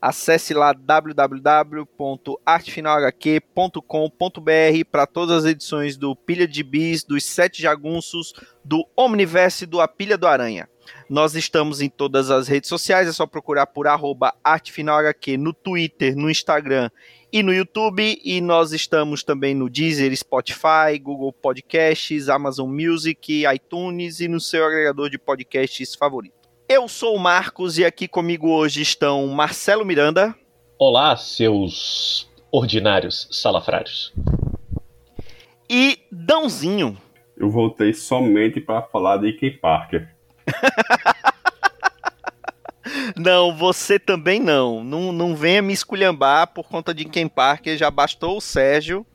Acesse lá www.artefinalhq.com.br para todas as edições do Pilha de Bis, dos Sete Jagunços, do Omniverse e do A Pilha do Aranha. Nós estamos em todas as redes sociais, é só procurar por arroba artefinalhq no Twitter, no Instagram e no YouTube. E nós estamos também no Deezer, Spotify, Google Podcasts, Amazon Music, iTunes e no seu agregador de podcasts favorito. Eu sou o Marcos e aqui comigo hoje estão Marcelo Miranda. Olá, seus ordinários salafrários. E Dãozinho. Eu voltei somente para falar de Ken Parker. não, você também não. não. Não venha me esculhambar por conta de Ken Parker. Já bastou o Sérgio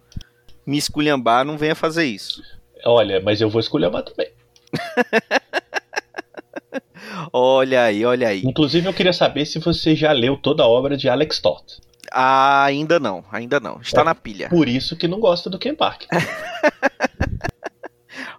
me esculhambar, não venha fazer isso. Olha, mas eu vou esculhambar também. olha aí, olha aí. Inclusive, eu queria saber se você já leu toda a obra de Alex Toth. Ah, ainda não, ainda não. Está é na pilha. Por isso que não gosta do Ken Parker.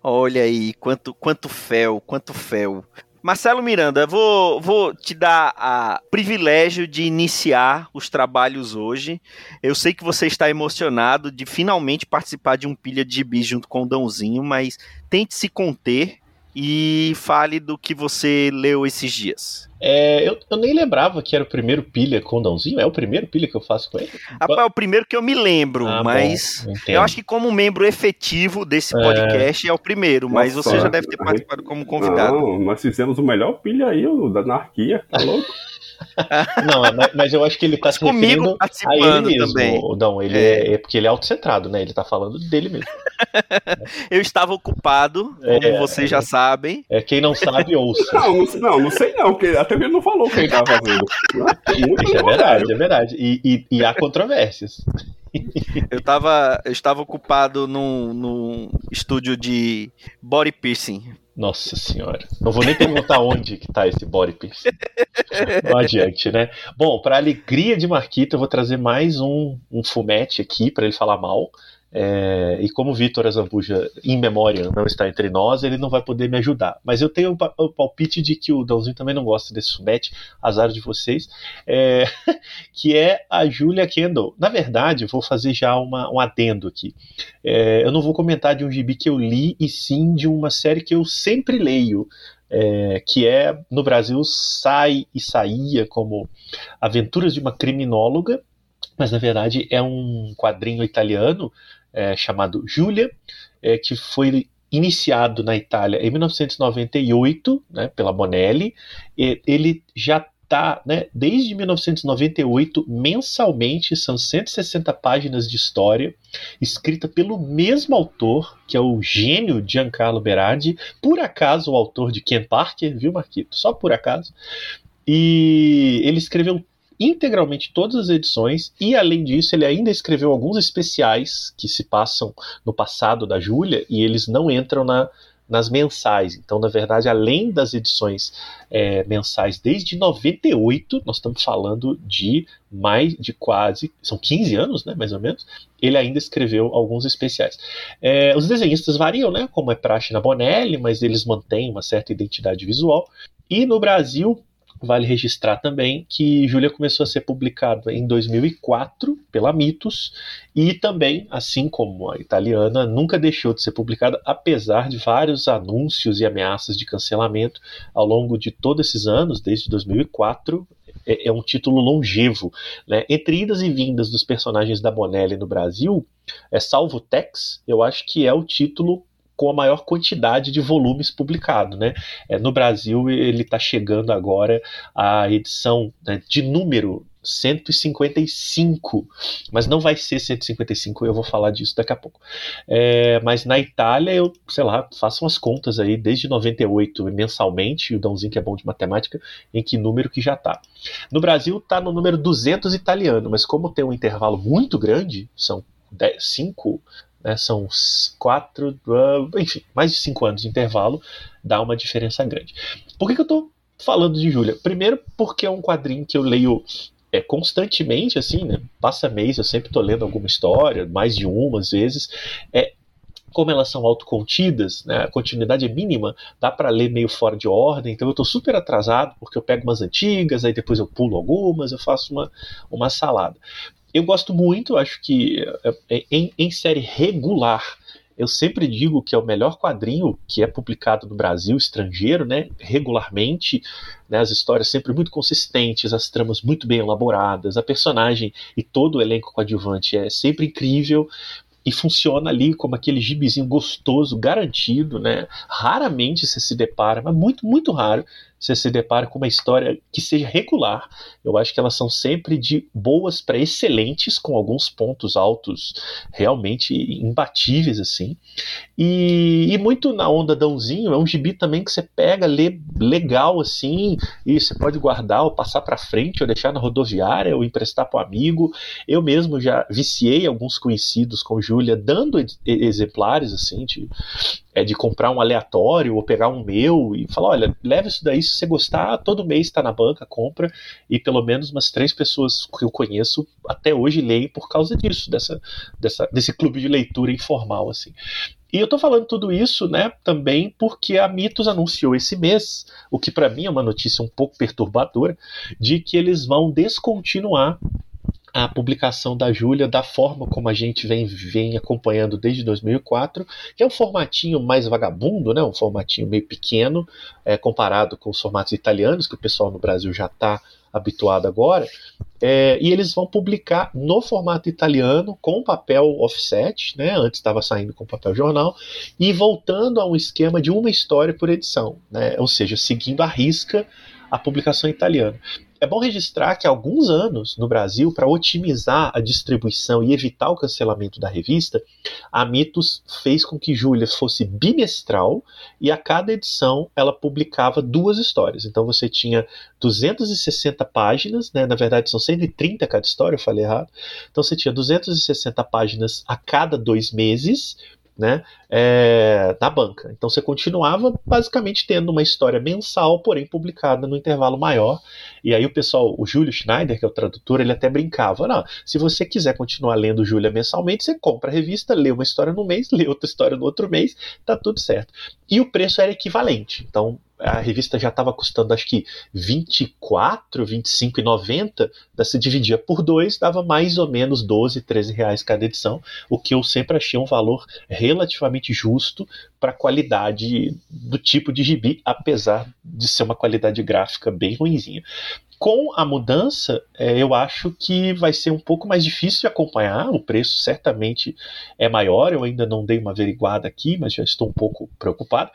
Olha aí, quanto, quanto fel, quanto fel. Marcelo Miranda, vou, vou te dar o privilégio de iniciar os trabalhos hoje. Eu sei que você está emocionado de finalmente participar de um pilha de gibi junto com o Dãozinho, mas tente se conter e fale do que você leu esses dias. É, eu, eu, nem lembrava que era o primeiro pilha com o Dãozinho. É o primeiro pilha que eu faço com ele? Rapaz, é o primeiro que eu me lembro, ah, mas bom, eu acho que como membro efetivo desse é. podcast é, é o primeiro, Nossa, mas você já deve ter participado como convidado. Não, nós fizemos o melhor pilha aí, o da anarquia, tá louco? Não, mas eu acho que ele tá se referindo a ele mesmo. Também. Não, ele é. é, porque ele é autocentrado, né? Ele tá falando dele mesmo. eu estava ocupado, como é, vocês já sabem. É, quem não sabe, ouça. Não, não, não, não sei não, porque até ele não falou o que ele tava fazendo. Muito Isso é verdade, é verdade. E, e, e há controvérsias. eu, tava, eu estava ocupado num, num estúdio de body piercing nossa senhora. Não vou nem perguntar onde que tá esse body piercing. Não adiante, né? Bom, para alegria de Marquito, eu vou trazer mais um, um fumete aqui para ele falar mal. É, e como o Vitor Azambuja, em memória, não está entre nós, ele não vai poder me ajudar. Mas eu tenho o palpite de que o Dãozinho também não gosta desse subete, azar de vocês, é, que é a Julia Kendall. Na verdade, vou fazer já uma, um adendo aqui. É, eu não vou comentar de um gibi que eu li, e sim de uma série que eu sempre leio. É, que é no Brasil sai e saía como Aventuras de uma Criminóloga, mas na verdade é um quadrinho italiano é, chamado Giulia, é, que foi iniciado na Itália em 1998 né, pela Bonelli. Ele já está, né, desde 1998, mensalmente, são 160 páginas de história, escrita pelo mesmo autor, que é o gênio Giancarlo Berardi, por acaso o autor de Ken Parker, viu, Marquito? Só por acaso. E ele escreveu integralmente todas as edições e além disso ele ainda escreveu alguns especiais que se passam no passado da Júlia e eles não entram na, nas mensais. Então, na verdade, além das edições é, mensais desde 98, nós estamos falando de mais de quase, são 15 anos, né, mais ou menos, ele ainda escreveu alguns especiais. É, os desenhistas variam, né, como é praxe na Bonelli, mas eles mantêm uma certa identidade visual. E no Brasil, Vale registrar também que Júlia começou a ser publicada em 2004 pela Mitos e também, assim como a italiana, nunca deixou de ser publicada, apesar de vários anúncios e ameaças de cancelamento ao longo de todos esses anos, desde 2004. É, é um título longevo. Né? Entre idas e vindas dos personagens da Bonelli no Brasil, é Salvo Tex, eu acho que é o título com a maior quantidade de volumes publicados. Né? É, no Brasil, ele está chegando agora à edição né, de número 155, mas não vai ser 155, eu vou falar disso daqui a pouco. É, mas na Itália, eu, sei lá, faço umas contas aí, desde 98 mensalmente, o Dãozinho que é bom de matemática, em que número que já tá. No Brasil tá no número 200 italiano, mas como tem um intervalo muito grande, são 5 né, são quatro, uh, enfim, mais de cinco anos de intervalo, dá uma diferença grande. Por que, que eu estou falando de Júlia? Primeiro, porque é um quadrinho que eu leio é, constantemente, assim, né? Passa mês, eu sempre estou lendo alguma história, mais de uma às vezes. É, como elas são autocontidas, né, a continuidade é mínima, dá para ler meio fora de ordem, então eu estou super atrasado, porque eu pego umas antigas, aí depois eu pulo algumas, eu faço uma, uma salada. Eu gosto muito, acho que é, é, em, em série regular, eu sempre digo que é o melhor quadrinho que é publicado no Brasil, estrangeiro, né, regularmente, né, as histórias sempre muito consistentes, as tramas muito bem elaboradas, a personagem e todo o elenco coadjuvante é sempre incrível, e funciona ali como aquele gibizinho gostoso, garantido, né? Raramente você se depara, mas muito, muito raro, você se depara com uma história que seja regular. Eu acho que elas são sempre de boas para excelentes, com alguns pontos altos realmente imbatíveis, assim. E, e muito na onda Dãozinho, é um gibi também que você pega, lê legal, assim, e você pode guardar ou passar para frente, ou deixar na rodoviária, ou emprestar para um amigo. Eu mesmo já viciei alguns conhecidos com Júlia, dando exemplares, assim, de, é de comprar um aleatório ou pegar um meu e falar, olha, leva isso daí se você gostar, todo mês está na banca, compra e pelo menos umas três pessoas que eu conheço até hoje leem por causa disso, dessa, dessa desse clube de leitura informal assim. E eu tô falando tudo isso, né, também porque a Mitos anunciou esse mês, o que para mim é uma notícia um pouco perturbadora, de que eles vão descontinuar a publicação da Júlia da forma como a gente vem, vem acompanhando desde 2004, que é um formatinho mais vagabundo, né? um formatinho meio pequeno, é, comparado com os formatos italianos, que o pessoal no Brasil já está habituado agora, é, e eles vão publicar no formato italiano com papel offset, né? Antes estava saindo com papel jornal, e voltando a um esquema de uma história por edição, né? Ou seja, seguindo a risca a publicação italiana. É bom registrar que há alguns anos no Brasil, para otimizar a distribuição e evitar o cancelamento da revista, a Mitos fez com que Júlia fosse bimestral e a cada edição ela publicava duas histórias. Então você tinha 260 páginas, né? na verdade são 130 cada história, eu falei errado. Então você tinha 260 páginas a cada dois meses né, é, na banca. Então você continuava basicamente tendo uma história mensal, porém publicada no intervalo maior. E aí o pessoal, o Júlio Schneider, que é o tradutor, ele até brincava: não, se você quiser continuar lendo Júlia mensalmente, você compra a revista, lê uma história no mês, lê outra história no outro mês, tá tudo certo. E o preço era equivalente. Então a revista já estava custando acho que 24, 25,90, se dividia por dois, dava mais ou menos 12, 13 reais cada edição, o que eu sempre achei um valor relativamente justo para a qualidade do tipo de gibi, apesar de ser uma qualidade gráfica bem ruinzinha. Com a mudança, é, eu acho que vai ser um pouco mais difícil de acompanhar. O preço certamente é maior. Eu ainda não dei uma averiguada aqui, mas já estou um pouco preocupado.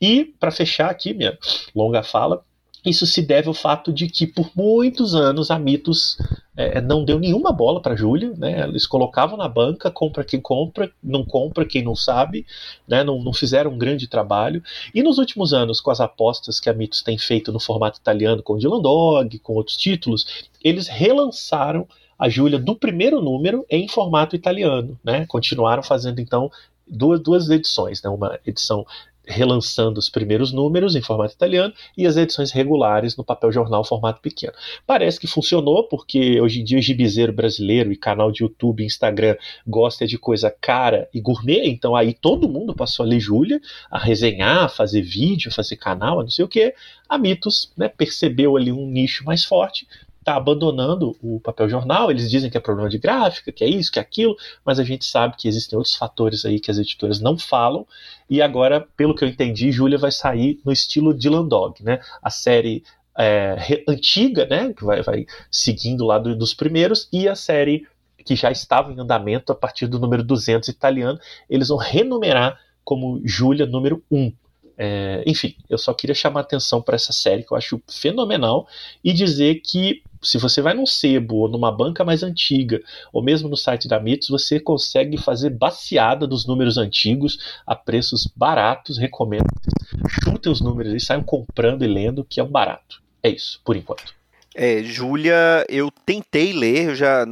E, para fechar aqui minha longa fala, isso se deve ao fato de que por muitos anos a Mitos é, não deu nenhuma bola para Júlia, né? Eles colocavam na banca, compra quem compra, não compra quem não sabe, né? Não, não fizeram um grande trabalho. E nos últimos anos, com as apostas que a Mitos tem feito no formato italiano com Dylan Dog, com outros títulos, eles relançaram a Júlia do primeiro número em formato italiano, né? Continuaram fazendo então duas, duas edições, né? Uma edição relançando os primeiros números em formato italiano e as edições regulares no papel jornal formato pequeno. Parece que funcionou, porque hoje em dia o gibizeiro brasileiro e canal de YouTube e Instagram gosta de coisa cara e gourmet, então aí todo mundo passou a ler Júlia, a resenhar, a fazer vídeo, a fazer canal, a não sei o que. A Mitos né, percebeu ali um nicho mais forte, está abandonando o papel jornal. Eles dizem que é problema de gráfica, que é isso, que é aquilo, mas a gente sabe que existem outros fatores aí que as editoras não falam. E agora, pelo que eu entendi, Júlia vai sair no estilo Dylan Dog, né? A série é, antiga, né? Que vai, vai seguindo lá do, dos primeiros, e a série que já estava em andamento a partir do número 200 italiano, eles vão renumerar como Júlia número 1. É, enfim, eu só queria chamar atenção para essa série que eu acho fenomenal e dizer que se você vai num sebo ou numa banca mais antiga, ou mesmo no site da Mitos, você consegue fazer baseada dos números antigos a preços baratos. Recomendo. Chutem os números e saiam comprando e lendo, que é um barato. É isso, por enquanto. É, Júlia, eu tentei ler, eu já,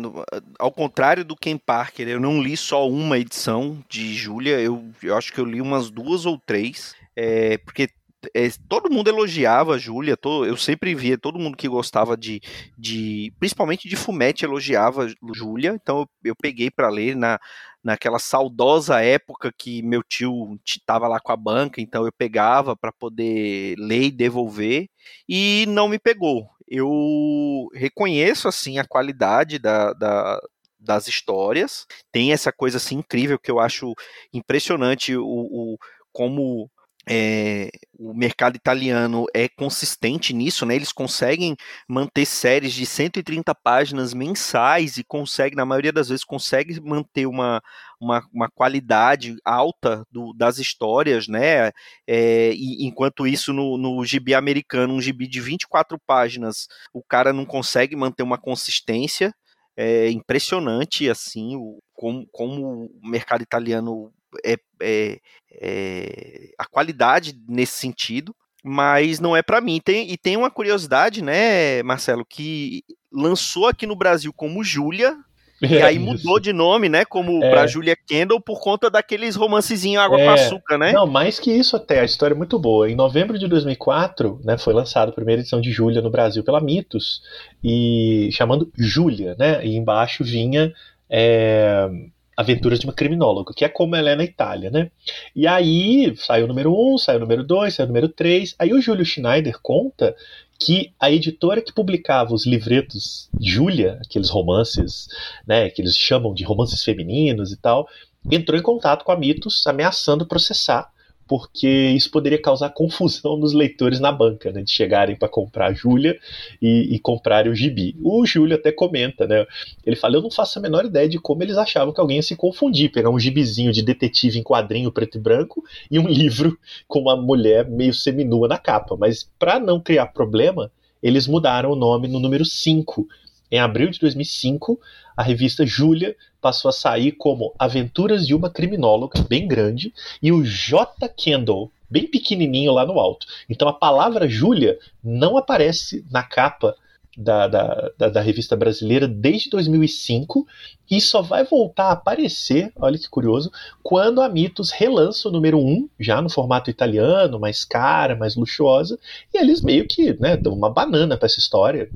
ao contrário do Ken Parker, eu não li só uma edição de Júlia, eu, eu acho que eu li umas duas ou três, é, porque é, todo mundo elogiava a Júlia, eu sempre via todo mundo que gostava de, de principalmente de Fumete elogiava Júlia, então eu, eu peguei para ler na, naquela saudosa época que meu tio estava lá com a banca, então eu pegava para poder ler e devolver, e não me pegou. Eu reconheço assim a qualidade da, da das histórias, tem essa coisa assim incrível que eu acho impressionante o, o como é, o mercado italiano é consistente nisso, né? Eles conseguem manter séries de 130 páginas mensais e conseguem, na maioria das vezes, conseguem manter uma, uma, uma qualidade alta do, das histórias, né? É, e, enquanto isso, no, no gibi americano, um gibi de 24 páginas, o cara não consegue manter uma consistência. É impressionante, assim, o, como, como o mercado italiano é, é, é, a qualidade nesse sentido, mas não é para mim. Tem, e tem uma curiosidade, né, Marcelo, que lançou aqui no Brasil como Júlia, e aí mudou de nome, né? Como é. pra Julia Kendall por conta daqueles romancezinhos água é. com açúcar, né? Não, mais que isso até, a história é muito boa. Em novembro de 2004, né, foi lançada a primeira edição de Júlia no Brasil pela Mitos, e chamando Júlia, né? E embaixo vinha é, Aventuras de uma Criminóloga, que é como ela é na Itália, né? E aí saiu o número 1, um, saiu o número 2, saiu o número 3. Aí o Júlio Schneider conta que a editora que publicava os livretos Júlia, aqueles romances, né, que eles chamam de romances femininos e tal, entrou em contato com a Mitos, ameaçando processar porque isso poderia causar confusão nos leitores na banca, né, de chegarem para comprar a Júlia e, e comprarem o gibi. O Júlio até comenta, né? Ele fala: Eu não faço a menor ideia de como eles achavam que alguém ia se confundir, pegar um gibizinho de detetive em quadrinho preto e branco e um livro com uma mulher meio seminua na capa. Mas para não criar problema, eles mudaram o nome no número 5. Em abril de 2005, a revista Júlia passou a sair como Aventuras de uma Criminóloga, bem grande, e o J. Kendall, bem pequenininho lá no alto. Então a palavra Júlia não aparece na capa da, da, da, da, revista brasileira desde 2005 e só vai voltar a aparecer, olha que curioso, quando a Mitos relança o número 1, já no formato italiano, mais cara, mais luxuosa, e eles meio que né, dão uma banana para essa história.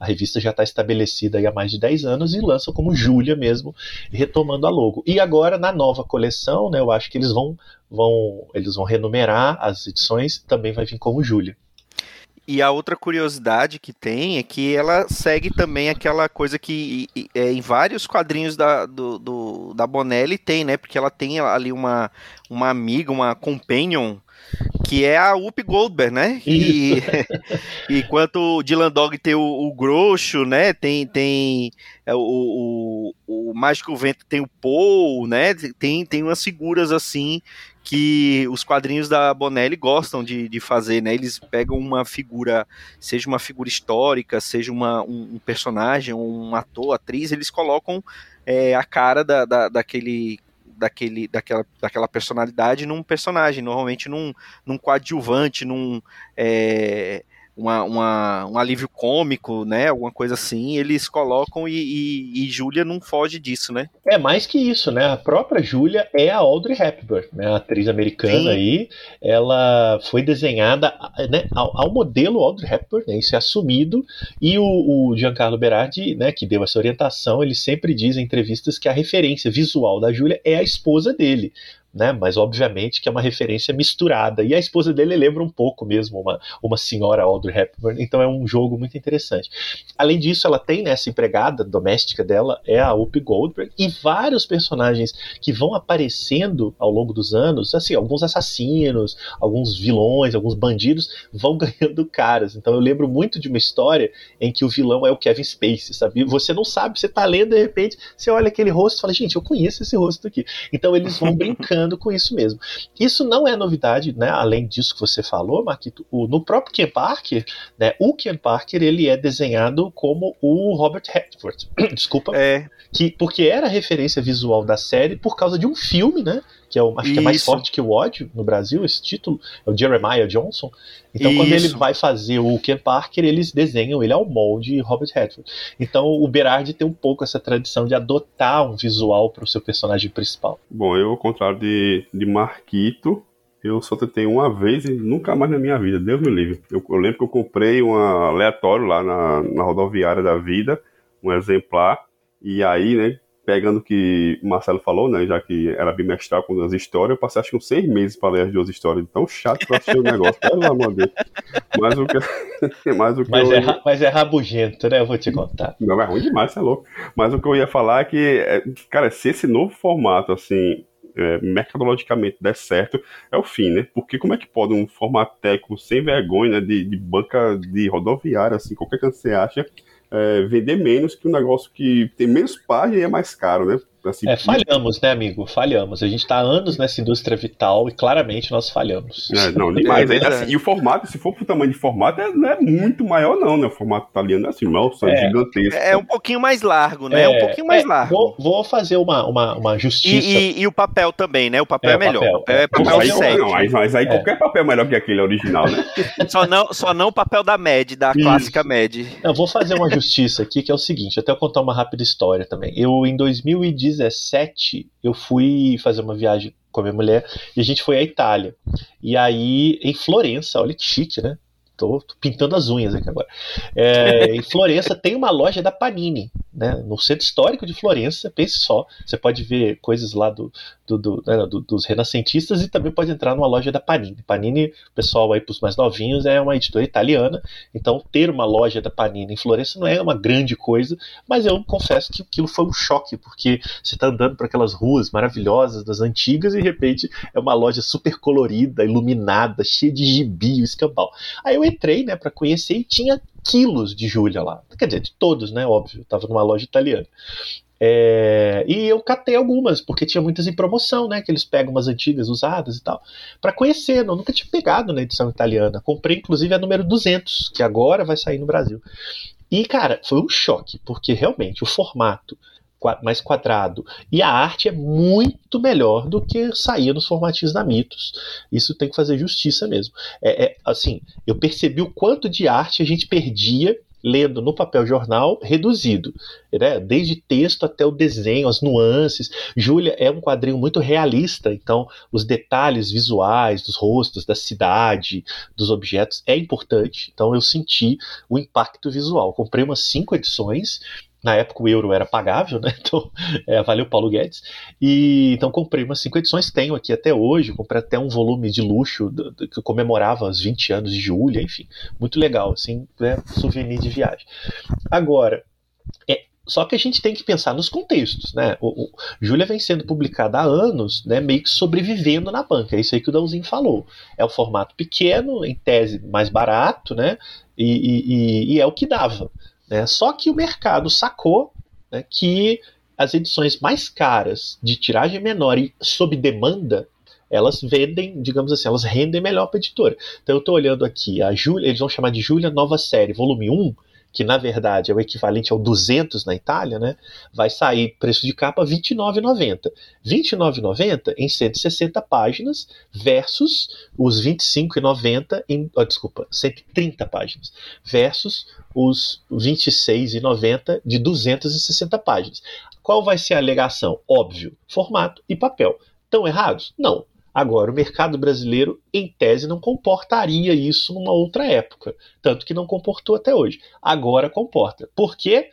A revista já está estabelecida há mais de 10 anos e lançam como Júlia mesmo, retomando a logo. E agora, na nova coleção, né, eu acho que eles vão, vão, eles vão renumerar as edições, também vai vir como Júlia. E a outra curiosidade que tem é que ela segue também aquela coisa que é, em vários quadrinhos da, do, do, da Bonelli tem, né? Porque ela tem ali uma, uma amiga, uma companion, que é a Whoopi Goldberg, né? E, enquanto o Dylan Dog tem o, o Grosso, né? Tem, tem é, o, o, o Mágico Vento tem o Paul, né? Tem, tem umas figuras assim que os quadrinhos da Bonelli gostam de, de fazer, né? Eles pegam uma figura, seja uma figura histórica, seja uma, um, um personagem, um ator, atriz, eles colocam é, a cara da, da, daquele daquele, daquela, daquela personalidade num personagem, normalmente num, num coadjuvante, num, é, uma, uma, um alívio cômico, né? Alguma coisa assim, eles colocam e, e, e Júlia não foge disso, né? É mais que isso, né? A própria Júlia é a Audrey Hepburn, né? A atriz americana Sim. aí. Ela foi desenhada né, ao, ao modelo Audrey Hepburn, né? Isso é assumido. E o, o Giancarlo Berardi, né? Que deu essa orientação, ele sempre diz em entrevistas que a referência visual da Júlia é a esposa dele né? Mas obviamente que é uma referência misturada. E a esposa dele lembra um pouco mesmo uma, uma senhora Audrey Hepburn, então é um jogo muito interessante. Além disso, ela tem nessa né, empregada doméstica dela é a Whoopi Goldberg e vários personagens que vão aparecendo ao longo dos anos, assim, alguns assassinos, alguns vilões, alguns bandidos vão ganhando caras. Então eu lembro muito de uma história em que o vilão é o Kevin Spacey, sabe? Você não sabe, você tá lendo de repente, você olha aquele rosto e fala, gente, eu conheço esse rosto aqui. Então eles vão brincando com isso mesmo. Isso não é novidade, né? Além disso que você falou, Marquito, o, no próprio Ken Parker, né? O Ken Parker ele é desenhado como o Robert Redford. Desculpa. É. Que, porque era referência visual da série por causa de um filme, né? Que é o, acho que é mais Isso. forte que o ódio no Brasil, esse título, é o Jeremiah Johnson. Então, quando ele Isso. vai fazer o Ken Parker, eles desenham ele ao molde Robert Redford. Então, o Berardi tem um pouco essa tradição de adotar um visual para o seu personagem principal. Bom, eu, ao contrário de, de Marquito, eu só tentei uma vez e nunca mais na minha vida, Deus me livre. Eu, eu lembro que eu comprei um aleatório lá na, na rodoviária da vida, um exemplar, e aí, né, pegando o que o Marcelo falou, né, já que era bimestral com duas histórias, eu passei acho que uns seis meses para ler as duas histórias, tão chato pra assistir o negócio, pelo amor de Deus. Mas o que, mas o que Mas eu... é, mas é rabugento, né? Eu vou te contar. Não, é ruim demais, você é louco. Mas o que eu ia falar é que, é, cara, se esse novo formato, assim, é, mercadologicamente der certo, é o fim, né? Porque como é que pode um formato técnico sem vergonha, né, de, de banca de rodoviária, assim, qualquer canto você acha, é, vender menos que um negócio que tem menos página e é mais caro, né? Assim, É, falhamos, né, amigo? Falhamos. A gente está há anos nessa indústria vital e claramente nós falhamos. É, não, demais. É É, verdade. assim, e o formato, se for pro tamanho de formato, é, não é muito maior, não, né? O formato italiano é assim, nossa, É. gigantesco. É um pouquinho mais largo, né? É um pouquinho mais é, largo. Vou, vou fazer uma, uma, uma E, justiça. e- e o papel também, né? O papel É, é, o melhor. papel, o papel é é. papel aí, 7. não, mas, mas aí É. qualquer papel é melhor que aquele original, né? Só, não, só não o papel da MED, da Isso. clássica MED. Eu vou fazer uma justiça aqui, que é o seguinte, até eu contar uma rápida história também. Eu, em 2017, eu fui fazer uma viagem com a minha mulher e a gente foi à Itália. E aí, em Florença, olha que chique, né? Tô, tô pintando as unhas aqui agora. É, em Florença tem uma loja da Panini, né? No centro histórico de Florença, pense só, você pode ver coisas lá do, do- do- né, do- dos renascentistas e também pode entrar numa loja da Panini. Panini, pessoal aí para os mais novinhos, é uma editora italiana, então ter uma loja da Panini em Florença não é uma grande coisa, mas eu confesso que aquilo foi um choque, porque você está andando por aquelas ruas maravilhosas das antigas e de repente é uma loja super colorida, iluminada, cheia de gibi escambau. Aí eu entrei, né, para conhecer e tinha quilos de Júlia lá. Quer dizer, de todos, né, óbvio, tava numa loja italiana. É, e eu catei algumas, porque tinha muitas em promoção, né? Que eles pegam umas antigas usadas e tal. Para conhecer, eu nunca tinha pegado na edição italiana. Comprei, inclusive, a número 200, que agora vai sair no Brasil. E, cara, foi um choque, porque realmente o formato mais quadrado e a arte é muito melhor do que saía nos formatinhos da Mitos. Isso tem que fazer justiça mesmo. É, é, assim, eu percebi o quanto de arte a gente perdia lendo no papel jornal reduzido, né? desde texto até o desenho, as nuances. Júlia é um quadrinho muito realista, então os detalhes visuais dos rostos, da cidade, dos objetos é importante. Então eu senti o impacto visual. Comprei umas cinco edições. Na época o euro era pagável, né? Então, é, valeu Paulo Guedes. E então comprei umas cinco edições, tenho aqui até hoje. Comprei até um volume de luxo do- do- que comemorava os 20 anos de Júlia, enfim, muito legal, assim, né? Souvenir de viagem. Agora, é, só que a gente tem que pensar nos contextos, né? O, o Júlia vem sendo publicada há anos, né? Meio que sobrevivendo na banca. É isso aí que o Dãozinho falou. É um formato pequeno, em tese mais barato, né? E, e- e- e é o que dava. Né? Só que o mercado sacou né, que as edições mais caras, de tiragem menor e sob demanda, elas vendem, digamos assim, elas rendem melhor para a editora. Então eu estou olhando aqui, a Júlia, eles vão chamar de Júlia Nova Série, volume 1, que na verdade é o equivalente ao 200 na Itália, né? Vai sair preço de capa R$ 29,90. R$ 29,90 em 160 páginas versus os R$ 25,90 em, oh, desculpa, 130 páginas versus os R$ 26,90 de 260 páginas. Qual vai ser a alegação? Óbvio, formato e papel. Estão errados? Não. Agora, o mercado brasileiro, em tese, não comportaria isso numa outra época. Tanto que não comportou até hoje. Agora comporta. Por quê?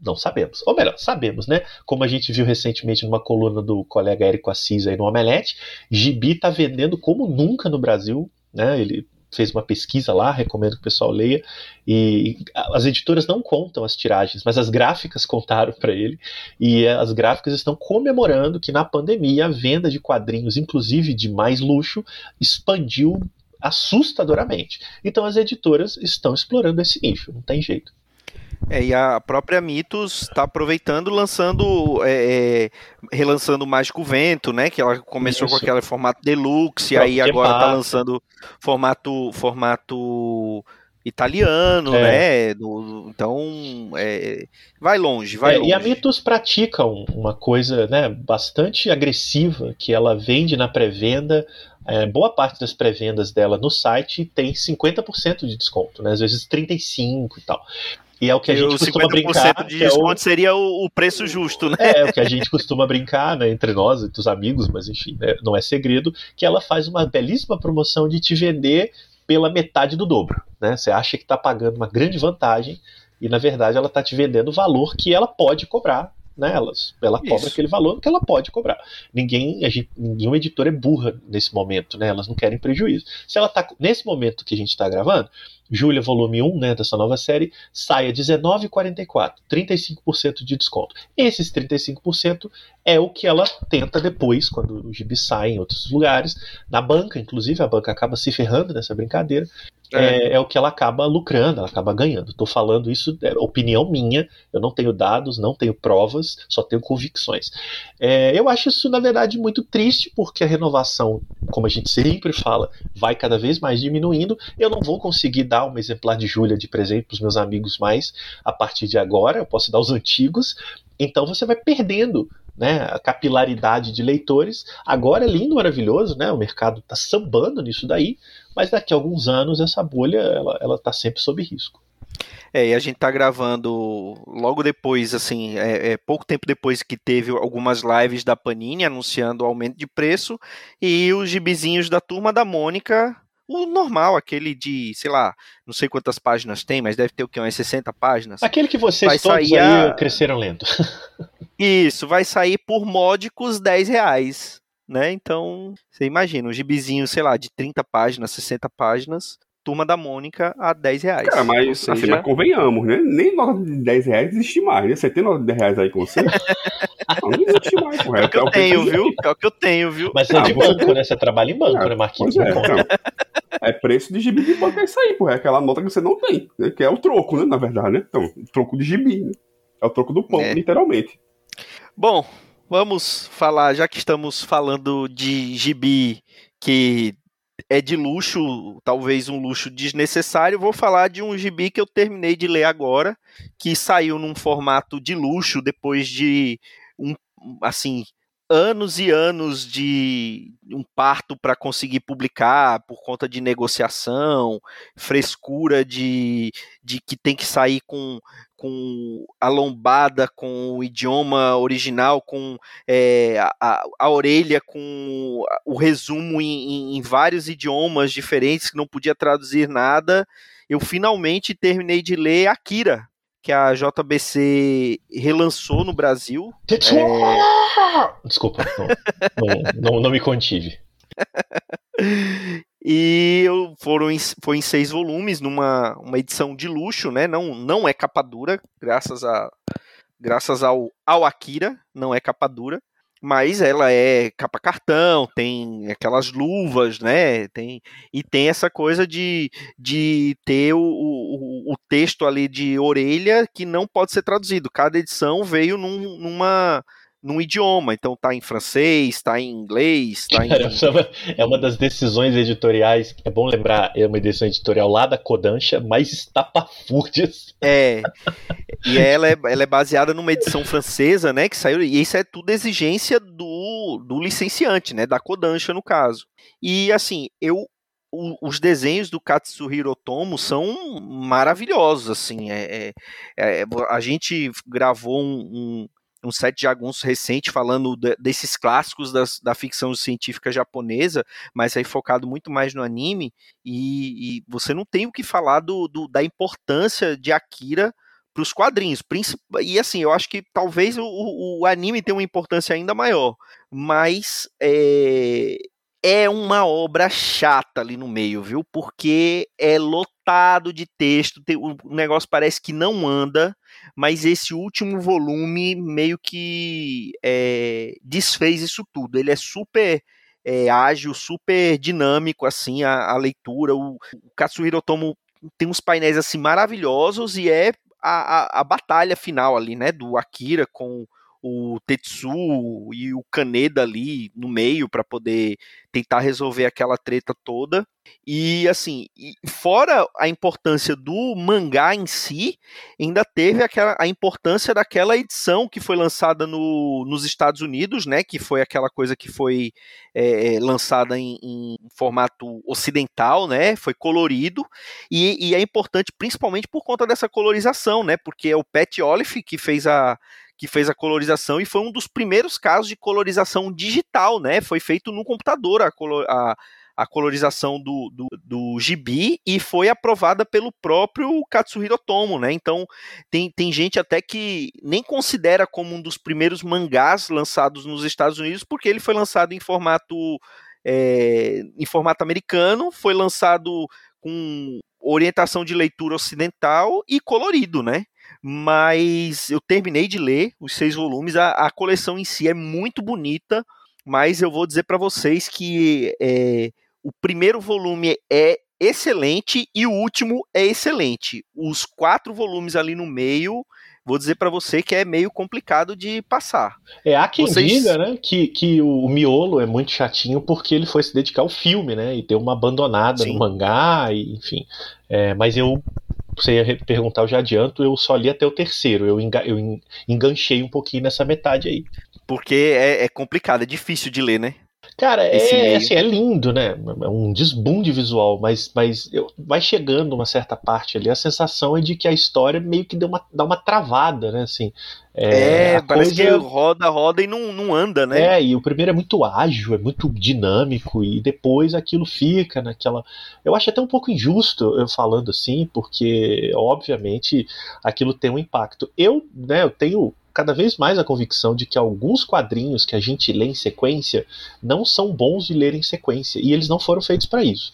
Não sabemos. Ou melhor, sabemos, né? Como a gente viu recentemente numa coluna do colega Érico Assis aí no Omelete, Gibi está vendendo como nunca no Brasil. Né? Ele fez uma pesquisa lá, recomendo que o pessoal leia. E as editoras não contam as tiragens, mas as gráficas contaram para ele. E as gráficas estão comemorando que na pandemia a venda de quadrinhos, inclusive de mais luxo, expandiu assustadoramente. Então as editoras estão explorando esse nicho, não tem jeito. É, e a própria Mitos está aproveitando, lançando, é, é, relançando o Mágico Vento, né? Que ela começou Isso. com aquele formato deluxe, e aí agora está lançando formato, formato italiano, é. né? Então, é, vai longe, vai é, longe. E a Mitos pratica uma coisa né, bastante agressiva, que ela vende na pré-venda. É, boa parte das pré-vendas dela no site tem 50% de desconto, né? às vezes 35% e tal. E é o que a gente costuma brincar. de desconto é o... seria o, o, preço justo, né? É, é, o que a gente costuma brincar, né, entre nós, entre os amigos, mas enfim, né, não é segredo, que ela faz uma belíssima promoção de te vender pela metade do dobro. Né? Você acha que está pagando uma grande vantagem e na verdade ela está te vendendo o valor que ela pode cobrar né? Elas, ela cobra Isso. aquele valor que ela pode cobrar. Ninguém, a gente, nenhuma editora é burra nesse momento, né? Elas não querem prejuízo. Se ela está nesse momento que a gente está gravando, Júlia, volume 1, né, dessa nova série, sai a R$19,44, 35% de desconto. Esses 35% é o que ela tenta depois, quando o gibi sai em outros lugares, na banca, inclusive, a banca acaba se ferrando nessa brincadeira, é. É, é, o que ela acaba lucrando, ela acaba ganhando. Estou falando isso, é opinião minha, eu não tenho dados, não tenho provas, só tenho convicções. É, eu acho isso, na verdade, muito triste, porque a renovação, como a gente sempre fala, vai cada vez mais diminuindo. Eu não vou conseguir dar um exemplar de Júlia de presente para os meus amigos mais a partir de agora, eu posso dar os antigos, então você vai perdendo né, a capilaridade de leitores. Agora é lindo, maravilhoso, né? O mercado está sambando nisso daí, mas daqui a alguns anos essa bolha ela, ela tá sempre sob risco. É, e a gente tá gravando logo depois, assim, é, é, pouco tempo depois que teve algumas lives da Panini anunciando o aumento de preço e os gibizinhos da turma da Mônica, o normal, aquele de, sei lá, não sei quantas páginas tem, mas deve ter o que, umas 60 páginas. Aquele que vocês vai todos aí a... cresceram lento. Isso, vai sair por módicos 10 reais né? Então, você imagina, um gibizinho, sei lá, de 30 páginas, 60 páginas, Turma da Mônica a 10 reais. Cara, mas, assim, seja... assim, mas convenhamos, né? Nem nota de 10 reais existe mais, né? Você tem nota de 10 reais aí com você? não, não existe mais, correto? É o que eu tenho, viu? É o que eu tenho, viu? Mas é de banco, né? Você trabalha em banco, ah, né, Marquinhos? Pois é, então, é preço de gibi de banco, é isso aí, pô. É aquela nota que você não tem, né? Que é o troco, né? Na verdade, né? Então, troco de gibi, né? É o troco do pão, é. literalmente. Bom, vamos falar, já que estamos falando de gibi que é de luxo, talvez um luxo desnecessário, vou falar de um gibi que eu terminei de ler agora, que saiu num formato de luxo depois de um assim anos e anos de um parto para conseguir publicar por conta de negociação, frescura de, de que tem que sair com com a lombada, com o idioma original, com é, a, a, orelha, com o resumo em, em, vários idiomas diferentes, que não podia traduzir nada. Eu finalmente terminei de ler Akira, que a JBC relançou no Brasil. É... Desculpa, não, não, não me contive. E foram em, foi em seis volumes, numa uma edição de luxo, né? Não, não é capa dura, graças, a, graças ao, ao Akira, não é capa dura. Mas ela é capa cartão, tem aquelas luvas, né? Tem, e tem essa coisa de, de ter o, o, o texto ali de orelha que não pode ser traduzido. Cada edição veio num, numa num idioma, então tá em francês, tá em inglês, tá em... é uma das decisões editoriais, é bom lembrar, é uma decisão editorial lá da Kodansha, mais estapafúrdias. É, e ela é, ela é baseada numa edição francesa, né, que saiu, e isso é tudo exigência do, do licenciante, né, da Kodansha no caso. E assim, eu os desenhos do Katsuhiro Otomo são maravilhosos, assim, é, é, é a gente gravou um, um, set de jagunço recente falando de, desses clássicos das, da ficção científica japonesa, mas aí focado muito mais no anime, e, e você não tem o que falar do, do da importância de Akira para os quadrinhos. E assim, eu acho que talvez o, o, anime tenha uma importância ainda maior, mas é, é uma obra chata ali no meio, viu? Porque é lotado de texto, o negócio parece que não anda, mas esse último volume meio que é, desfez isso tudo. Ele é super é, ágil, super dinâmico, assim, a, a leitura. O, o Katsuhiro Otomo tem uns painéis assim maravilhosos e é a, a, a batalha final ali, né, do Akira com o Tetsu e o Kaneda ali no meio para poder tentar resolver aquela treta toda. E assim, fora a importância do mangá em si, ainda teve aquela, a importância daquela edição que foi lançada no, nos Estados Unidos, né? Que foi aquela coisa que foi é, lançada em, em, formato ocidental, né? Foi colorido. E, e é importante principalmente por conta dessa colorização, né? Porque é o Pat Olive que fez a que fez a colorização e foi um dos primeiros casos de colorização digital, né? Foi feito no computador a, color, a, a colorização do, do, do gibi e foi aprovada pelo próprio Katsuhiro Otomo, né? Então tem, tem gente até que nem considera como um dos primeiros mangás lançados nos Estados Unidos, porque ele foi lançado em formato é, em formato americano, foi lançado com orientação de leitura ocidental e colorido, né? Mas eu terminei de ler os seis volumes. A, a coleção em si é muito bonita, mas eu vou dizer para vocês que é, o primeiro volume é excelente e o último é excelente. Os quatro volumes ali no meio, vou dizer para você que é meio complicado de passar. É, há quem Vocês... diga, né, que, que o miolo é muito chatinho porque ele foi se dedicar ao filme, né, e deu uma abandonada Sim. no mangá, e, enfim. É, mas eu você ia perguntar, eu já adianto, eu só li até o terceiro. Eu, enga, eu enganchei um pouquinho nessa metade aí. Porque é, é complicado, é difícil de ler, né? Cara, é, assim, é lindo, né? É um desbunde visual, mas, mas eu, vai chegando uma certa parte ali, a sensação é de que a história meio que deu uma, dá uma travada, né? Assim, é, é parece coisa... que roda, roda e não, não anda, né? É, e o primeiro é muito ágil, é muito dinâmico, e depois aquilo fica naquela. Eu acho até um pouco injusto eu falando assim, porque, obviamente, aquilo tem um impacto. Eu, né, eu tenho cada vez mais a convicção de que alguns quadrinhos que a gente lê em sequência não são bons de ler em sequência e eles não foram feitos para isso.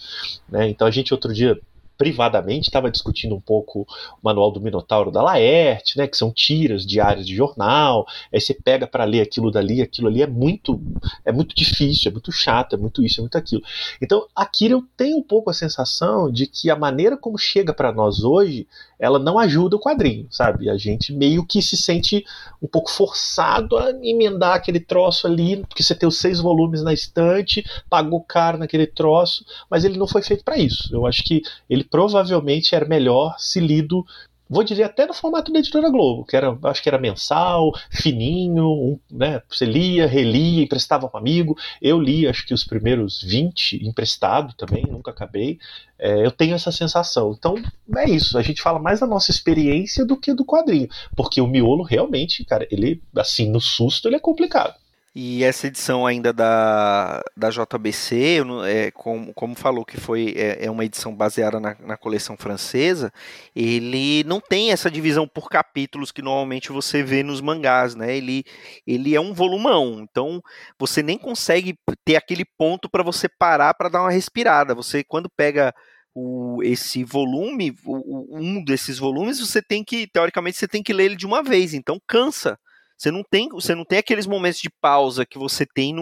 Né? Então a gente outro dia privadamente estava discutindo um pouco o manual do Minotauro da Laerte, né, que são tiras diárias de jornal. Aí você pega para ler aquilo dali, aquilo ali é muito é muito difícil, é muito chato, é muito isso, é muito aquilo. Então, aqui eu tenho um pouco a sensação de que a maneira como chega para nós hoje, ela não ajuda o quadrinho, sabe? A gente meio que se sente um pouco forçado a emendar aquele troço ali, porque você tem os seis volumes na estante, pagou caro naquele troço, mas ele não foi feito para isso. Eu acho que ele provavelmente era melhor se lido vou dizer até no formato da editora Globo, que era, acho que era mensal, fininho, um, né? Você lia, relia, emprestava um amigo. Eu li, acho que os primeiros 20 emprestado também, nunca acabei. É, eu tenho essa sensação. Então, é isso. A gente fala mais da nossa experiência do que do quadrinho. Porque o miolo realmente, cara, ele, assim, no susto, ele é complicado. E essa edição ainda da, da JBC, é, como, como falou que foi é, é uma edição baseada na, na, coleção francesa, ele não tem essa divisão por capítulos que normalmente você vê nos mangás, né? Ele, ele é um volumão, então você nem consegue ter aquele ponto para você parar para dar uma respirada. Você quando pega o, esse volume, o, um desses volumes, você tem que, teoricamente, você tem que ler ele de uma vez, então cansa. Você não tem, você não tem aqueles momentos de pausa que você tem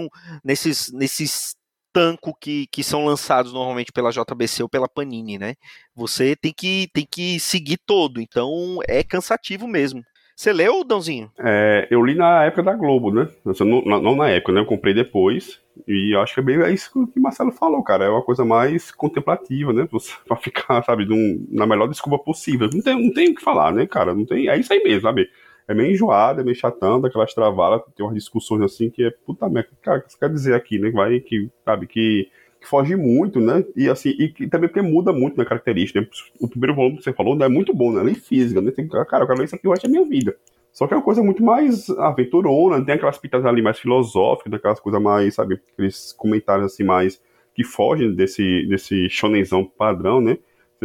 nesses, nesses tanco que, que são lançados normalmente pela JBC ou pela Panini, né? Você tem que, tem que seguir todo, então é cansativo mesmo. Você leu, Dãozinho? É, eu li na época da Globo, né? Não, não, na época, né? Eu comprei depois. E acho que é bem é isso que o Marcelo falou, cara. É uma coisa mais contemplativa, né? Pra ficar, sabe, num, na melhor desculpa possível. Não tem, não tem o que falar, né, cara? Não tem, é isso aí mesmo, sabe? É meio enjoado, é meio chatão, daquelas travadas, tem umas discussões assim que é puta merda, cara, o que você quer dizer aqui, né? Vai que, sabe, que, que foge muito, né? E assim, e, também porque muda muito na característica, né? O primeiro volume que você falou né, é muito bom, né? Lei física, né? Tem, cara, eu quero ler isso aqui o resto da minha vida. Só que é uma coisa muito mais aventurona, tem aquelas pitadas ali mais filosóficas, aquelas coisas mais, sabe, aqueles comentários assim mais que fogem desse, desse shonenzão padrão, né?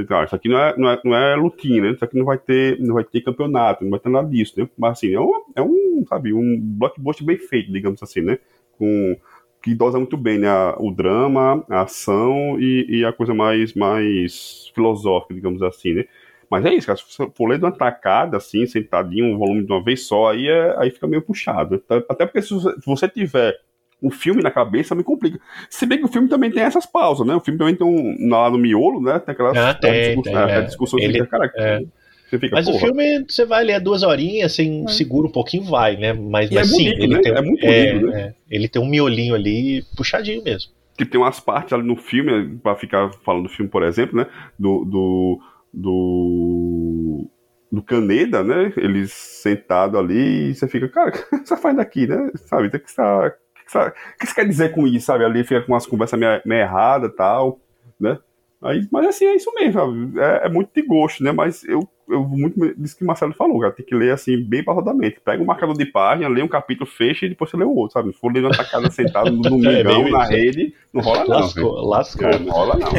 Ah, isso aqui não é, não é, não é lutinha, né? Isso aqui não vai ter, não vai ter campeonato, não vai ter nada disso, né? Mas assim, é um, é um sabe, um blockbuster bem feito, digamos assim, né? Com, que dosa muito bem, né? O drama, a ação e, e a coisa mais, mais filosófica, digamos assim, né? Mas é isso, cara. Se você for ler de uma tacada, assim, sentadinho, um volume de uma vez só, aí, é, aí fica meio puxado. Até porque se você tiver o filme na cabeça me complica. Se bem que o filme também tem essas pausas, né? O filme também tem um. Lá no miolo, né? Tem aquelas ah, tem, discuss, tem, é. discussões Ele, cara, é, Você fica, Mas o porra. filme, você vai ler duas horinhas, assim, É. segura um pouquinho, vai, né? Mas, E mas é sim, bonito, ele né? tem, É muito é, bonito, né? é, ele tem um miolinho ali puxadinho mesmo. que tem umas partes ali no filme, pra ficar falando do filme, por exemplo, né? Do. do. do, do Caneda, né? Eles sentado ali e você fica, cara, o que você faz daqui, né? Sabe? O que você, o que você- o que você quer dizer com isso, sabe? Ali fica com umas conversas meio, meio erradas e tal, né? Aí, mas assim, é isso mesmo, sabe? É, é muito de gosto, né? Mas eu, eu muito disso que o Marcelo falou, cara. Tem que ler assim, bem passadamente. Pega um marcador de página, lê um capítulo, fecha e depois você lê o outro, sabe? Se for ler na tacada sentado no domingão meio na isso. rede, não rola não. Lascou, lascou. É, não rola não.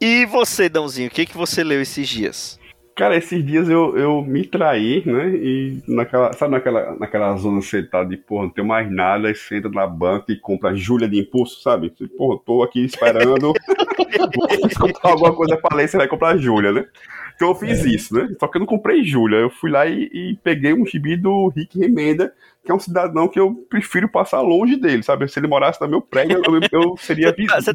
E você, Dãozinho, o que, que você leu esses dias? Cara, esses dias eu, eu me traí, né? E naquela, sabe naquela, naquela zona sentada de, porra, não tenho mais nada, aí você entra na banca e compra Júlia de impulso, sabe? Você, Porra, tô aqui esperando, vou comprar alguma coisa pra ler, você vai comprar Júlia, né? Então eu fiz isso, né? Só que eu não comprei Júlia, eu fui lá e, e peguei um gibi do Rick Remenda, que é um cidadão que eu prefiro passar longe dele, sabe? Se ele morasse no meu prédio, eu, eu seria Você, tá, você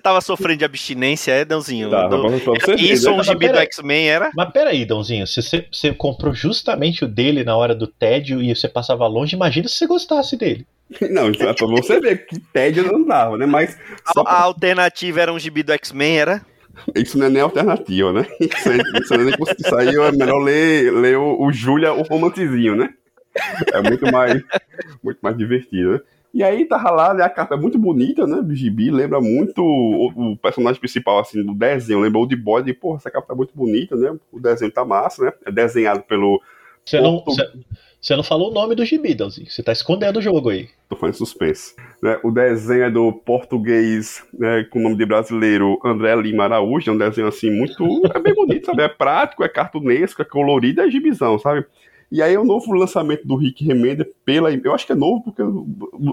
tava sofrendo de abstinência, é, Dãozinho? Tá, Do- pra você Isso, um gibi do. X-Men era? Mas peraí, Dãozinho, se você, você comprou justamente o dele na hora do tédio e você passava longe, imagina se você gostasse dele. Não, isso é pra você ver que tédio não dava, né? Mas só A, a alternativa era um gibi do X-Men, era? Isso não é nem alternativa, né? Isso, aí- isso, nem cons- isso aí é melhor ler, ler o, o Júlia, o romancezinho, né? É muito mais, muito mais divertido, né? E aí tava lá, né, a capa é muito bonita, né, do gibi, lembra muito o, o personagem principal, assim, do desenho, lembra o de Boy, de, porra, essa capa tá muito bonita, né, o desenho tá massa, né, é desenhado pelo, Você não, você, não falou o nome do gibi, Dãozinho. Você tá escondendo o jogo aí. tô falando suspense, né, o desenho é do português, né, com o nome de brasileiro, André Lima Araújo, é um desenho, assim, muito, é bem bonito, sabe, é prático, é cartunesco, é colorido, é gibizão, sabe, e aí é o novo lançamento do Rick Remender pela. Eu acho que é novo porque eu,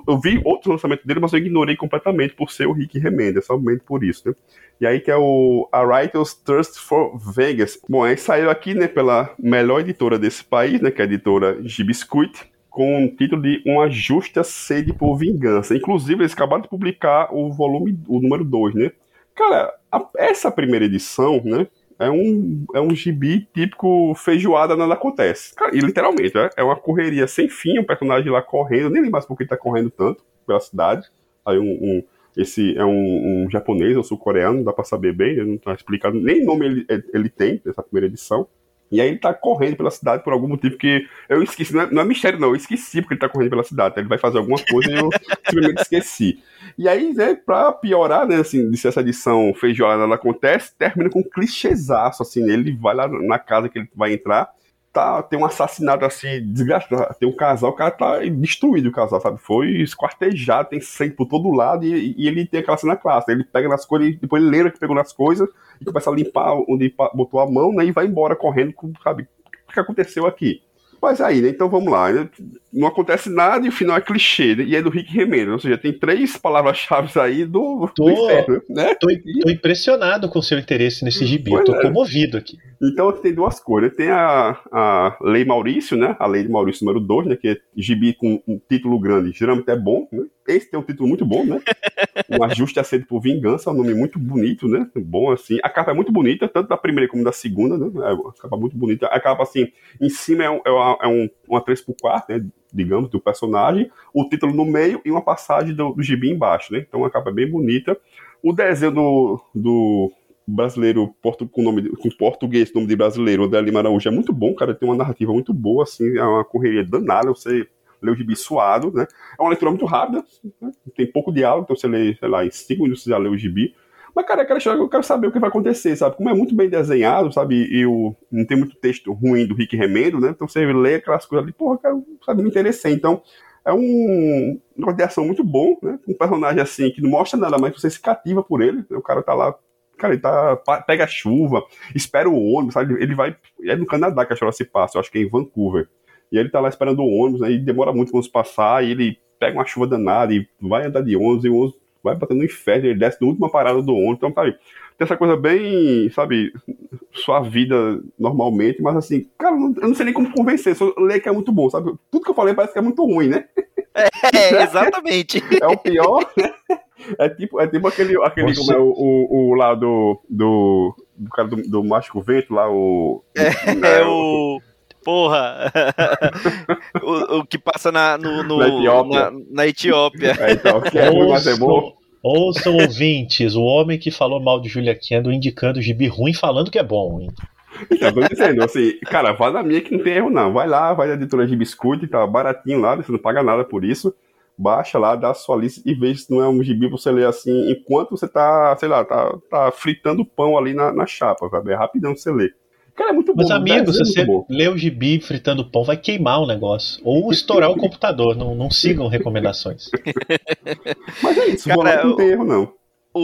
eu vi outro lançamento dele, mas eu ignorei completamente por ser o Rick Remender, somente por isso, né? E aí que é o A Writer's Thirst for Vegas. Bom, aí saiu aqui, né, pela melhor editora desse país, né, que é a editora Gibiscuit, com o título de Uma Justa Sede por Vingança. Inclusive, eles acabaram de publicar o volume, o número 2, né? Cara, a- essa primeira edição, né, é um, é um gibi típico feijoada nada acontece. Cara, e literalmente, é, é uma correria sem fim, um personagem lá correndo, nem lembro mais por que ele tá correndo tanto pela cidade. Aí um, um- esse é um, um japonês ou sul-coreano, não dá pra saber bem, não tá explicado, nem nome ele, ele tem nessa primeira edição. E aí ele tá correndo pela cidade por algum motivo que eu esqueci, não é, não é mistério não, eu esqueci porque ele tá correndo pela cidade, ele vai fazer alguma coisa e eu simplesmente esqueci. E aí, né, pra piorar, né, assim, de se essa edição feijoada nada acontece, termina com um clichêzaço, assim, ele vai lá na casa que ele vai entrar, tá, tem um assassinato, assim, desgraçado, tem um casal, o cara tá destruído, o casal, sabe, foi esquartejado, tem sangue por todo lado, e, e ele tem aquela cena clássica, ele pega nas coisas, depois ele lembra que pegou nas coisas, e começa a limpar onde botou a mão, né, e vai embora correndo, com, sabe, o que aconteceu aqui? Mas aí, né? Então vamos lá. né, Não acontece nada e o final é clichê. né, E é do Rick Remender. Ou seja, tem três palavras-chave aí do, Tô- do inferno, né? Tô, tô impressionado com o seu interesse nesse gibi. Eu tô Pois é. comovido aqui. Então tem duas coisas. Tem a, a Lei Maurício, né? A Lei de Maurício número 2, né? Que é gibi com um título grande. Geralmente é bom, né? Esse tem um título muito bom, né? Um ajuste a sede por vingança, é um nome muito bonito, né? Bom, assim. A capa é muito bonita, tanto da primeira como da segunda, né? É uma capa muito bonita. A capa, assim, em cima é, um, é, uma, é um, uma 3x4, né? Digamos, do personagem. O título no meio e uma passagem do, do gibi embaixo, né? Então a capa é bem bonita. O desenho do, do brasileiro portu, com nome com português, nome de brasileiro, André Lima Araújo, é muito bom, cara. Tem uma narrativa muito boa, assim, é uma correria danada. Você lê o gibi suado, né? É uma leitura muito rápida, né? tem pouco diálogo, então você lê, sei lá, em cinco minutos você já lê o gibi. Mas, cara, eu quero, eu quero saber o que vai acontecer, sabe? Como é muito bem desenhado, sabe? E o, não tem muito texto ruim do Rick Remendo, né? Então você lê aquelas coisas ali, porra, cara, sabe, me interessei. Então, é um uma de ação muito bom, né? Um personagem assim que não mostra nada, mas você se cativa por ele. O cara tá lá, cara, ele tá, pega a chuva, espera o ônibus, sabe? Ele vai. É no Canadá que a história se passa, eu acho que é em Vancouver. E ele tá lá esperando o ônibus, aí demora muito pra ônibus passar, e ele pega uma chuva danada e vai andar de ônibus, e o ônibus vai batendo no inferno, ele desce na última parada do ônibus. Então, sabe, tem essa coisa bem, sabe, sua vida normalmente, mas assim, cara, eu não- sei nem como convencer, só ler que é muito bom, sabe? Tudo que eu falei parece que é muito ruim, né? É, exatamente. É o pior, né? É tipo, é tipo aquele, aquele como é o, o, o lá do, do, do cara do, do Mágico Vento lá, o. É, o. Porra! o, o que passa na, no, no- Na Etiópia. na- na Etiópia. É, então, que é bom. Ouçam ouvintes, o homem que falou mal de Julia Kendo indicando o gibi ruim falando que é bom, hein? Então, tô dizendo, assim, cara, vai na minha que não tem erro, não. Vai lá, vai na editora de biscoito, tá baratinho lá, você não paga nada por isso. Baixa lá, dá a sua lista e vê se não é um gibi pra você ler assim, enquanto você tá, sei lá, tá, tá fritando pão ali na, na chapa, sabe? É rapidão você ler. Cara, é muito bom. Mas, amigo, se é muito você bom. lê o gibi fritando pão, vai queimar o negócio. Ou estourar o computador. Não, não sigam recomendações. Mas é isso, Cara, não eu- tem erro, não. O,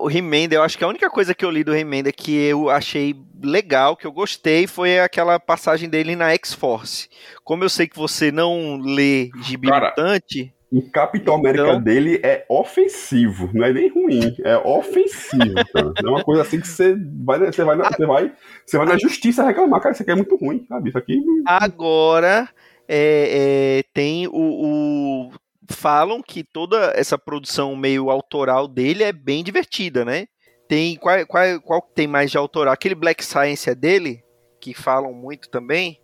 o, o He-Man, eu acho que a única coisa que eu li do He-Man que eu achei legal, que eu gostei, foi aquela passagem dele na X-Force. Como eu sei que você não lê gibi Cara, mutante, O Capitão América Então- dele é ofensivo, não é nem ruim, é ofensivo, cara. É uma coisa assim que você vai, você vai, na, você vai, você vai na justiça reclamar, cara, isso aqui é muito ruim, sabe? Isso aqui agora é, é, tem o, o- Falam que toda essa produção meio autoral dele é bem divertida, né? Tem. Qual, qual, qual que tem mais de autoral? Aquele Black Science é dele? Que falam muito também?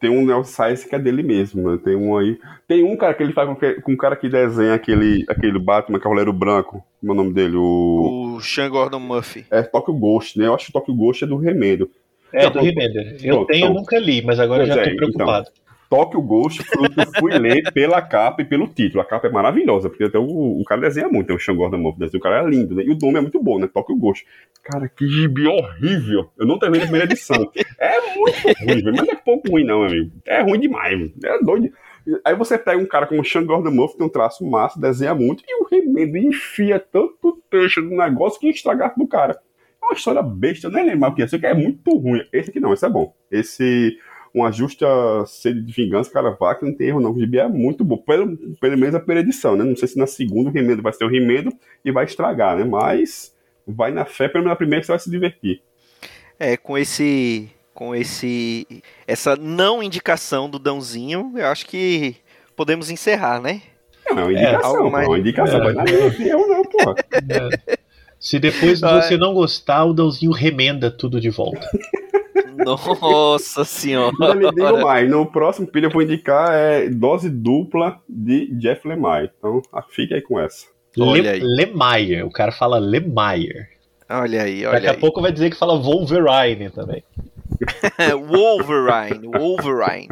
Tem um Neo Science que é dele mesmo, né? Tem um aí. Tem um cara que ele faz com, que- com um cara que desenha aquele, aquele Batman Cavaleiro Branco, como é o nome dele? O. O Sean Gordon Murphy. É Tokyo Ghost, né? Eu acho que Tokyo Ghost é do Remédio. É, Não, do Remender. Eu pô, tenho, então- nunca li, mas agora já é, tô preocupado. Tokyo Ghost foi o que eu fui ler pela capa e pelo título. A capa é maravilhosa, porque até o, o cara desenha muito, tem o Sean Gordon desenha, o cara é lindo, né? E o nome é muito bom, né? Tokyo Ghost. Cara, que gibi horrível. Eu não terminei a primeira edição. É muito ruim, mas não é pouco ruim não, amigo. É ruim demais, é doido. Aí você pega um cara como o Sean Gordon Murphy, tem um traço massa, desenha muito, e o Remendo enfia tanto trecho do negócio que estragar do cara. É uma história besta, eu nem lembro o que é, sei que é muito ruim. Esse aqui não, esse é bom. Esse uma justa sede de vingança, cara, que não tem erro não. O gibi é muito bom, pelo, pelo menos a primeira edição, né? Não sei se na segunda o remendo vai ser o remendo e vai estragar, né? Mas vai na fé, pelo menos na primeira que você vai se divertir. É, com esse. Com esse. Essa não indicação do Dãozinho, eu acho que podemos encerrar, né? É uma indicação, pô, mais- uma indicação, É. vai na não tem erro não, porra. Se depois de Ah, você não gostar, o Dãozinho remenda tudo de volta. Nossa senhora. Ainda lhe digo mais, no próximo pilha eu vou indicar é dose dupla de Jeff Lemire. Então, ah, fique aí com essa. Olha Le, aí. Lemire. O cara fala Lemire. Olha aí, Daqui olha a aí. pouco vai dizer que fala Wolverine também. Wolverine, Wolverine.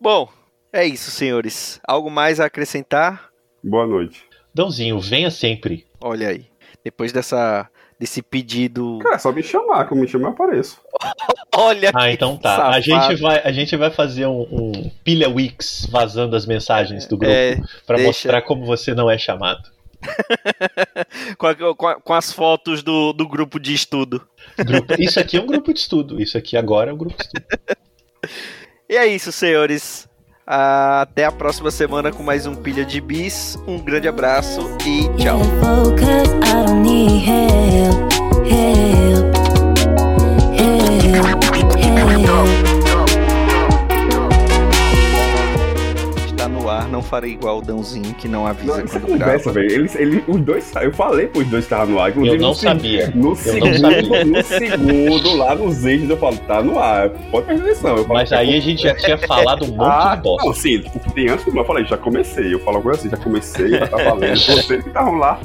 Bom, é isso, senhores. Algo mais a acrescentar? Boa noite. Dãozinho, venha sempre. Olha aí. Depois dessa, desse pedido. Cara, é só me chamar, como me chamar eu apareço. Olha Ah, que então tá. A gente, vai, a gente vai fazer um, um Pilha Wix vazando as mensagens do grupo É, pra deixa. mostrar como você não é chamado. com, a- com a- com as fotos do, do grupo de estudo. Grupo- Isso aqui é um grupo de estudo. Isso aqui agora é um grupo de estudo. E é isso, senhores. Até a próxima semana com mais um Pilha de Bis. Um grande abraço e tchau. Está no ar, não farei igual o Dãozinho que não avisa Não, essa quando conversa, velho. Eles, eles, os dois, eu falei pros dois que estavam no ar. Inclusive, Eu não no sabia. No Eu não segundo, sabia. no segundo, lá nos eixos, eu falo, tá no ar. Pode prestar atenção. Eu falo, Mas aí a gente já tinha falado um monte Ah, de bosta. não, sim, o que tem antes, eu falei, já comecei. Eu falo agora assim, já comecei, já tá valendo. Vocês que estavam lá,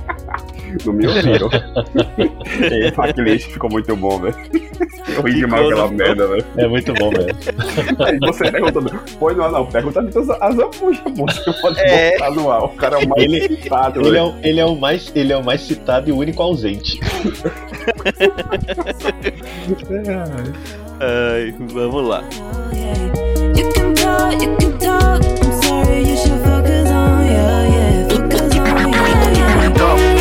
não me ouviram. e aquele eixo ficou muito bom, velho. Eu ri demais aquela não merda, velho. É muito bom mesmo. Aí você perguntando, pois não, não, pergunta de todas as ambujas, pô, você pode É. botar no ar. O cara é o mais Ele- citado, Ele é, velho. o, ele, é o mais, ele é o mais citado e o único ausente. Ai, vamos lá. You can talk, you can talk. I'm sorry, you should focus on, yeah, yeah. Focus on, yeah, yeah.